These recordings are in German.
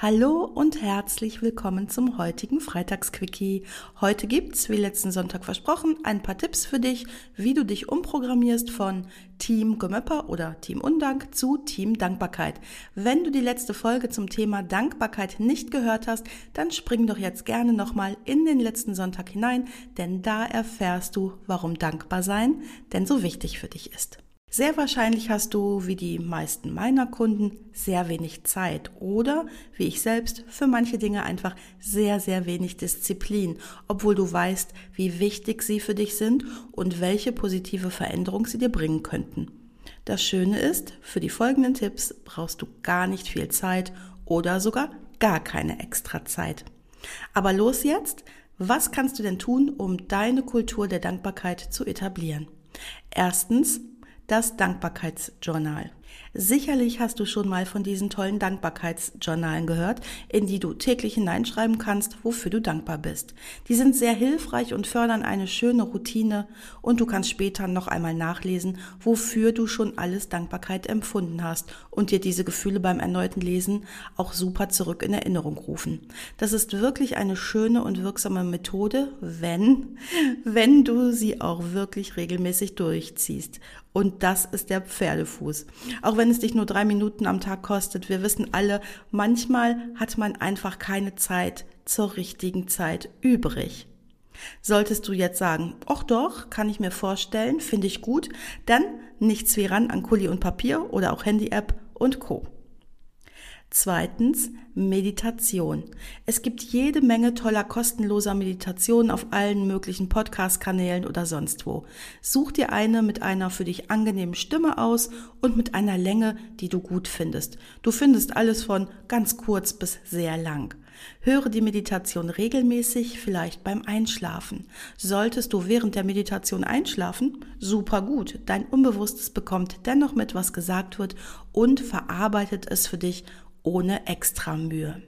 Hallo und herzlich willkommen zum heutigen Freitagsquickie. Heute gibt's, wie letzten Sonntag versprochen, ein paar Tipps für dich, wie du dich umprogrammierst von Team Gemöpper oder Team Undank zu Team Dankbarkeit. Wenn du die letzte Folge zum Thema Dankbarkeit nicht gehört hast, dann spring doch jetzt gerne nochmal in den letzten Sonntag hinein, denn da erfährst du, warum dankbar sein denn so wichtig für dich ist. Sehr wahrscheinlich hast du, wie die meisten meiner Kunden, sehr wenig Zeit oder, wie ich selbst, für manche Dinge einfach sehr, sehr wenig Disziplin, obwohl du weißt, wie wichtig sie für dich sind und welche positive Veränderung sie dir bringen könnten. Das Schöne ist, für die folgenden Tipps brauchst du gar nicht viel Zeit oder sogar gar keine extra Zeit. Aber los jetzt, was kannst du denn tun, um deine Kultur der Dankbarkeit zu etablieren? Erstens, das Dankbarkeitsjournal. Sicherlich hast du schon mal von diesen tollen Dankbarkeitsjournalen gehört, in die du täglich hineinschreiben kannst, wofür du dankbar bist. Die sind sehr hilfreich und fördern eine schöne Routine und du kannst später noch einmal nachlesen, wofür du schon alles Dankbarkeit empfunden hast und dir diese Gefühle beim erneuten Lesen auch super zurück in Erinnerung rufen. Das ist wirklich eine schöne und wirksame Methode, wenn, wenn du sie auch wirklich regelmäßig durchziehst. Und das ist der Pferdefuß. Auch wenn es dich nur drei Minuten am Tag kostet, wir wissen alle, manchmal hat man einfach keine Zeit zur richtigen Zeit übrig. Solltest du jetzt sagen, ach doch, kann ich mir vorstellen, finde ich gut, dann nichts wie ran an Kuli und Papier oder auch Handy-App und Co. Zweitens Meditation. Es gibt jede Menge toller kostenloser Meditationen auf allen möglichen Podcast-Kanälen oder sonst wo. Such dir eine mit einer für dich angenehmen Stimme aus und mit einer Länge, die du gut findest. Du findest alles von ganz kurz bis sehr lang. Höre die Meditation regelmäßig, vielleicht beim Einschlafen. Solltest du während der Meditation einschlafen, super gut. Dein Unbewusstes bekommt dennoch mit, was gesagt wird und verarbeitet es für dich ohne extra Mühe.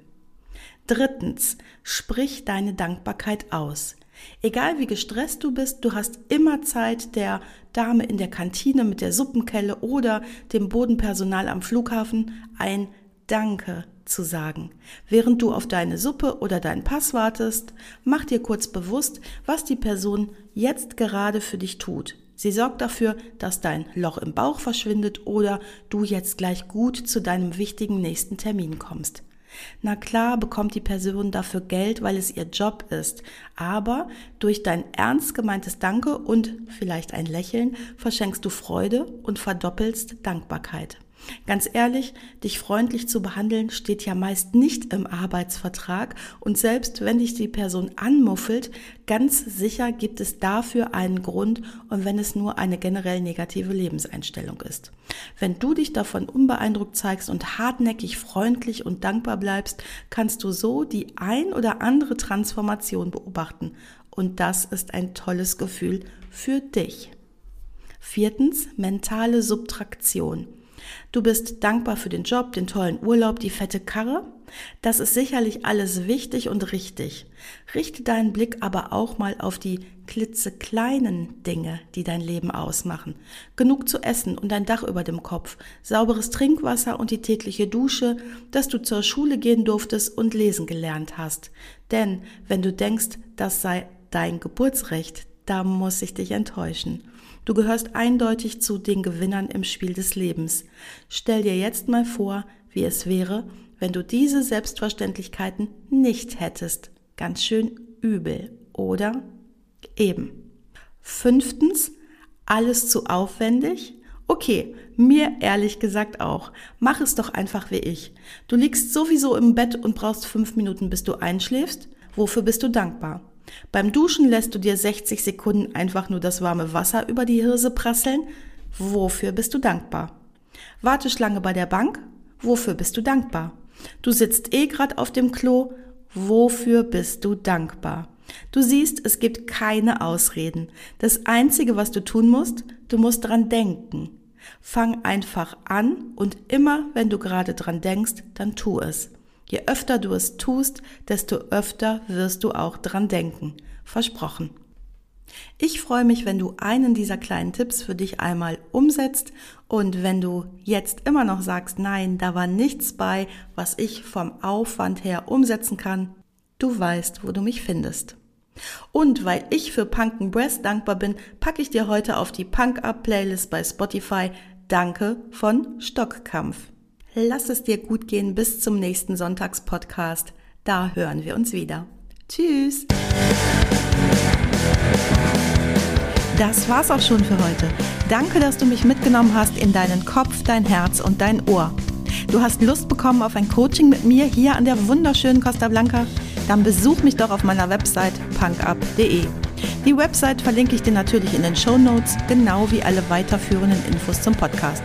Drittens, sprich deine Dankbarkeit aus. Egal wie gestresst du bist, du hast immer Zeit, der Dame in der Kantine mit der Suppenkelle oder dem Bodenpersonal am Flughafen ein Danke zu sagen. Während du auf deine Suppe oder deinen Pass wartest, mach dir kurz bewusst, was die Person jetzt gerade für dich tut. Sie sorgt dafür, dass dein Loch im Bauch verschwindet oder du jetzt gleich gut zu deinem wichtigen nächsten Termin kommst. Na klar bekommt die Person dafür Geld, weil es ihr Job ist, aber durch dein ernst gemeintes Danke und vielleicht ein Lächeln verschenkst du Freude und verdoppelst Dankbarkeit. Ganz ehrlich, dich freundlich zu behandeln steht ja meist nicht im Arbeitsvertrag und selbst wenn dich die Person anmuffelt, ganz sicher gibt es dafür einen Grund und wenn es nur eine generell negative Lebenseinstellung ist. Wenn du dich davon unbeeindruckt zeigst und hartnäckig freundlich und dankbar bleibst, kannst du so die ein oder andere Transformation beobachten und das ist ein tolles Gefühl für dich. Viertens, mentale Subtraktion. Du bist dankbar für den Job, den tollen Urlaub, die fette Karre. Das ist sicherlich alles wichtig und richtig. Richte deinen Blick aber auch mal auf die klitzekleinen Dinge, die dein Leben ausmachen. Genug zu essen und ein Dach über dem Kopf, sauberes Trinkwasser und die tägliche Dusche, dass du zur Schule gehen durftest und lesen gelernt hast. Denn wenn du denkst, das sei dein Geburtsrecht, da muss ich dich enttäuschen. Du gehörst eindeutig zu den Gewinnern im Spiel des Lebens. Stell dir jetzt mal vor, wie es wäre, wenn du diese Selbstverständlichkeiten nicht hättest. Ganz schön übel, oder? Eben. Fünftens, alles zu aufwendig? Okay, mir ehrlich gesagt auch. Mach es doch einfach wie ich. Du liegst sowieso im Bett und brauchst fünf Minuten, bis du einschläfst. Wofür bist du dankbar? Beim Duschen lässt du dir 60 Sekunden einfach nur das warme Wasser über die Hirse prasseln. Wofür bist du dankbar? Warteschlange bei der Bank? Wofür bist du dankbar? Du sitzt eh grad auf dem Klo. Wofür bist du dankbar? Du siehst, es gibt keine Ausreden. Das Einzige, was du tun musst, du musst dran denken. Fang einfach an und immer, wenn du gerade dran denkst, dann tu es. Je öfter du es tust, desto öfter wirst du auch dran denken. Versprochen. Ich freue mich, wenn du einen dieser kleinen Tipps für dich einmal umsetzt und wenn du jetzt immer noch sagst, nein, da war nichts bei, was ich vom Aufwand her umsetzen kann, du weißt, wo du mich findest. Und weil ich für Punken Breast dankbar bin, packe ich dir heute auf die Punk Up Playlist bei Spotify Danke von Stockkampf. Lass es dir gut gehen bis zum nächsten Sonntagspodcast. Da hören wir uns wieder. Tschüss. Das war's auch schon für heute. Danke, dass du mich mitgenommen hast in deinen Kopf, dein Herz und dein Ohr. Du hast Lust bekommen auf ein Coaching mit mir hier an der wunderschönen Costa Blanca? Dann besuch mich doch auf meiner Website punkup.de. Die Website verlinke ich dir natürlich in den Show Notes, genau wie alle weiterführenden Infos zum Podcast.